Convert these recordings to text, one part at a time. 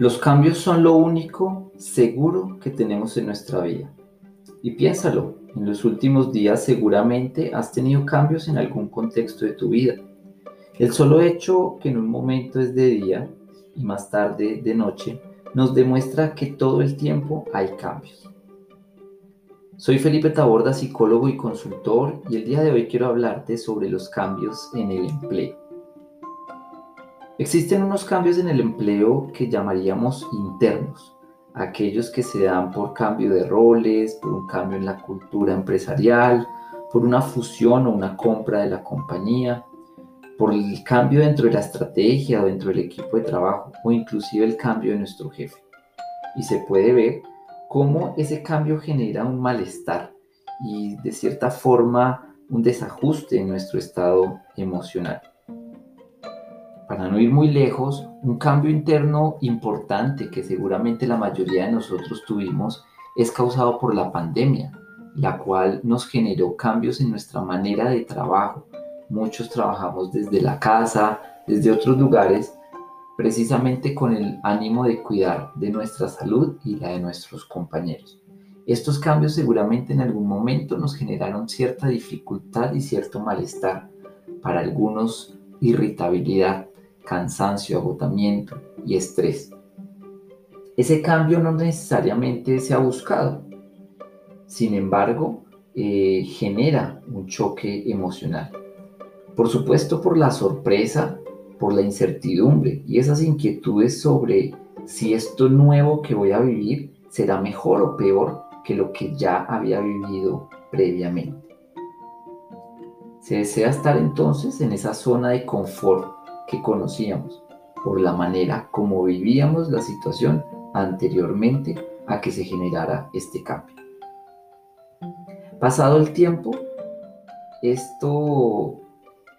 Los cambios son lo único seguro que tenemos en nuestra vida. Y piénsalo, en los últimos días seguramente has tenido cambios en algún contexto de tu vida. El solo hecho que en un momento es de día y más tarde de noche nos demuestra que todo el tiempo hay cambios. Soy Felipe Taborda, psicólogo y consultor, y el día de hoy quiero hablarte sobre los cambios en el empleo. Existen unos cambios en el empleo que llamaríamos internos, aquellos que se dan por cambio de roles, por un cambio en la cultura empresarial, por una fusión o una compra de la compañía, por el cambio dentro de la estrategia o dentro del equipo de trabajo o inclusive el cambio de nuestro jefe. Y se puede ver cómo ese cambio genera un malestar y de cierta forma un desajuste en nuestro estado emocional para no ir muy lejos, un cambio interno importante que seguramente la mayoría de nosotros tuvimos es causado por la pandemia, la cual nos generó cambios en nuestra manera de trabajo. Muchos trabajamos desde la casa, desde otros lugares, precisamente con el ánimo de cuidar de nuestra salud y la de nuestros compañeros. Estos cambios seguramente en algún momento nos generaron cierta dificultad y cierto malestar, para algunos irritabilidad, cansancio, agotamiento y estrés. Ese cambio no necesariamente se ha buscado, sin embargo, eh, genera un choque emocional. Por supuesto, por la sorpresa, por la incertidumbre y esas inquietudes sobre si esto nuevo que voy a vivir será mejor o peor que lo que ya había vivido previamente. Se desea estar entonces en esa zona de confort que conocíamos, por la manera como vivíamos la situación anteriormente a que se generara este cambio. Pasado el tiempo, esto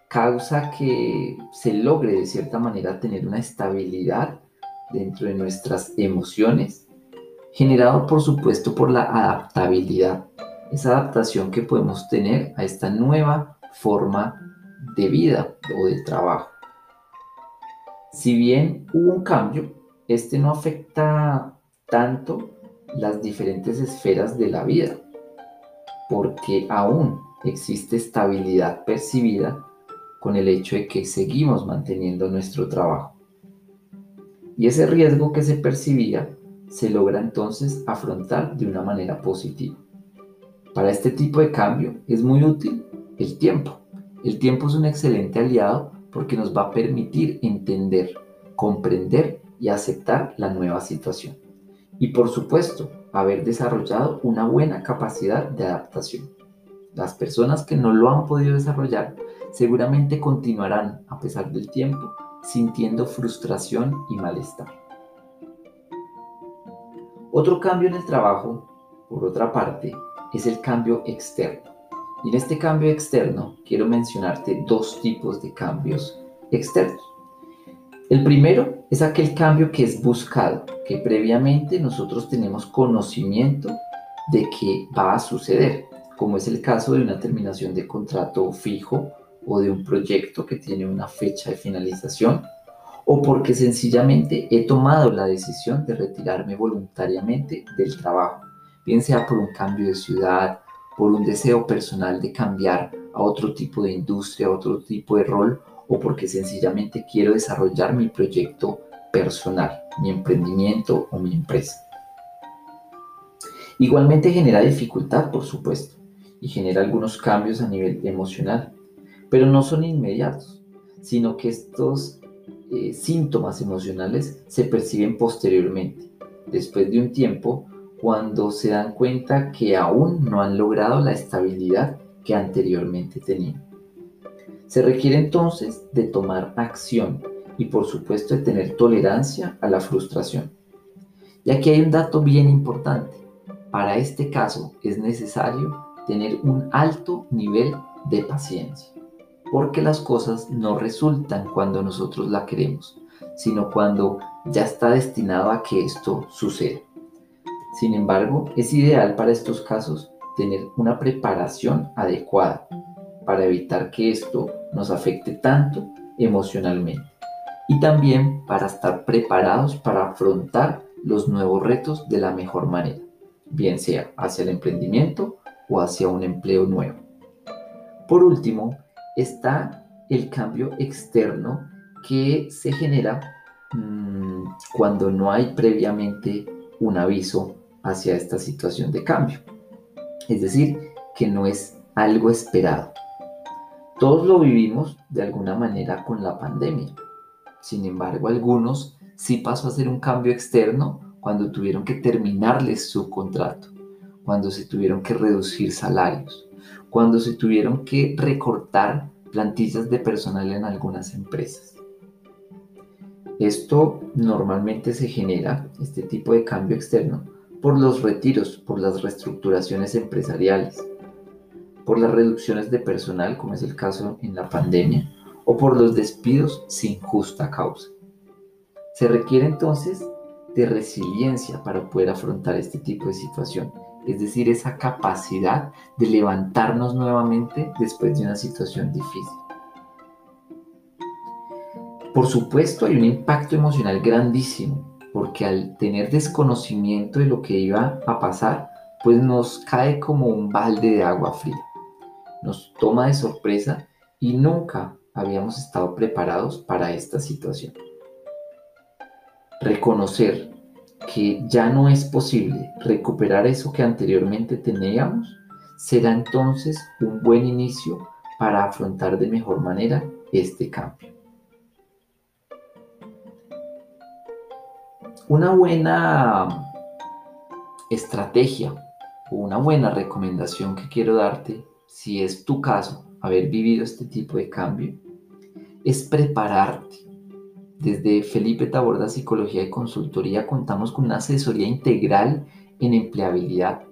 causa que se logre de cierta manera tener una estabilidad dentro de nuestras emociones, generado por supuesto por la adaptabilidad, esa adaptación que podemos tener a esta nueva forma de vida o de trabajo. Si bien hubo un cambio, este no afecta tanto las diferentes esferas de la vida, porque aún existe estabilidad percibida con el hecho de que seguimos manteniendo nuestro trabajo. Y ese riesgo que se percibía se logra entonces afrontar de una manera positiva. Para este tipo de cambio es muy útil el tiempo. El tiempo es un excelente aliado porque nos va a permitir entender, comprender y aceptar la nueva situación. Y por supuesto, haber desarrollado una buena capacidad de adaptación. Las personas que no lo han podido desarrollar seguramente continuarán, a pesar del tiempo, sintiendo frustración y malestar. Otro cambio en el trabajo, por otra parte, es el cambio externo. Y en este cambio externo quiero mencionarte dos tipos de cambios externos. El primero es aquel cambio que es buscado, que previamente nosotros tenemos conocimiento de que va a suceder, como es el caso de una terminación de contrato fijo o de un proyecto que tiene una fecha de finalización, o porque sencillamente he tomado la decisión de retirarme voluntariamente del trabajo, bien sea por un cambio de ciudad, por un deseo personal de cambiar a otro tipo de industria, a otro tipo de rol, o porque sencillamente quiero desarrollar mi proyecto personal, mi emprendimiento o mi empresa. Igualmente genera dificultad, por supuesto, y genera algunos cambios a nivel emocional, pero no son inmediatos, sino que estos eh, síntomas emocionales se perciben posteriormente, después de un tiempo cuando se dan cuenta que aún no han logrado la estabilidad que anteriormente tenían. Se requiere entonces de tomar acción y por supuesto de tener tolerancia a la frustración. Y aquí hay un dato bien importante. Para este caso es necesario tener un alto nivel de paciencia, porque las cosas no resultan cuando nosotros la queremos, sino cuando ya está destinado a que esto suceda. Sin embargo, es ideal para estos casos tener una preparación adecuada para evitar que esto nos afecte tanto emocionalmente. y también para estar preparados para afrontar los nuevos retos de la mejor manera, bien sea hacia el emprendimiento o hacia un empleo nuevo. Por último, está el cambio externo que se genera mmm, cuando no hay previamente un aviso hacia esta situación de cambio. Es decir, que no es algo esperado. Todos lo vivimos de alguna manera con la pandemia. Sin embargo, algunos sí pasó a ser un cambio externo cuando tuvieron que terminarles su contrato, cuando se tuvieron que reducir salarios, cuando se tuvieron que recortar plantillas de personal en algunas empresas. Esto normalmente se genera, este tipo de cambio externo, por los retiros, por las reestructuraciones empresariales, por las reducciones de personal, como es el caso en la pandemia, o por los despidos sin justa causa. Se requiere entonces de resiliencia para poder afrontar este tipo de situación, es decir, esa capacidad de levantarnos nuevamente después de una situación difícil. Por supuesto, hay un impacto emocional grandísimo porque al tener desconocimiento de lo que iba a pasar, pues nos cae como un balde de agua fría. Nos toma de sorpresa y nunca habíamos estado preparados para esta situación. Reconocer que ya no es posible recuperar eso que anteriormente teníamos será entonces un buen inicio para afrontar de mejor manera este cambio. Una buena estrategia o una buena recomendación que quiero darte, si es tu caso, haber vivido este tipo de cambio, es prepararte. Desde Felipe Taborda Psicología y Consultoría contamos con una asesoría integral en empleabilidad,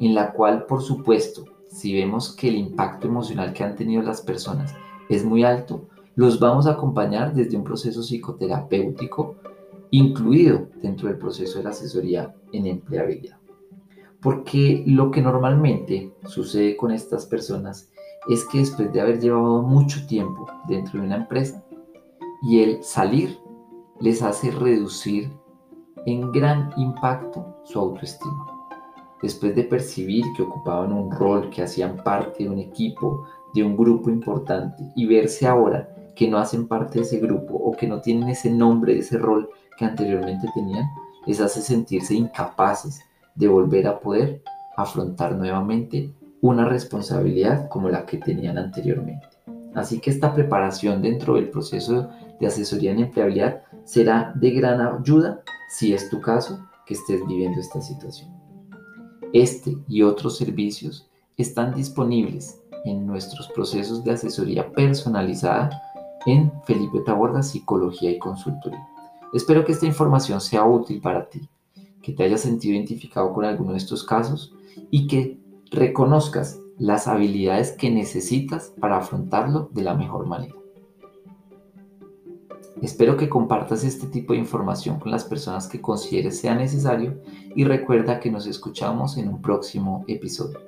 en la cual, por supuesto, si vemos que el impacto emocional que han tenido las personas es muy alto, los vamos a acompañar desde un proceso psicoterapéutico incluido dentro del proceso de la asesoría en empleabilidad. Porque lo que normalmente sucede con estas personas es que después de haber llevado mucho tiempo dentro de una empresa y el salir les hace reducir en gran impacto su autoestima. Después de percibir que ocupaban un rol, que hacían parte de un equipo, de un grupo importante y verse ahora que no hacen parte de ese grupo o que no tienen ese nombre, ese rol que anteriormente tenían, les hace sentirse incapaces de volver a poder afrontar nuevamente una responsabilidad como la que tenían anteriormente. Así que esta preparación dentro del proceso de asesoría en empleabilidad será de gran ayuda si es tu caso que estés viviendo esta situación. Este y otros servicios están disponibles en nuestros procesos de asesoría personalizada en Felipe Taborda Psicología y Consultoría. Espero que esta información sea útil para ti, que te hayas sentido identificado con alguno de estos casos y que reconozcas las habilidades que necesitas para afrontarlo de la mejor manera. Espero que compartas este tipo de información con las personas que consideres sea necesario y recuerda que nos escuchamos en un próximo episodio.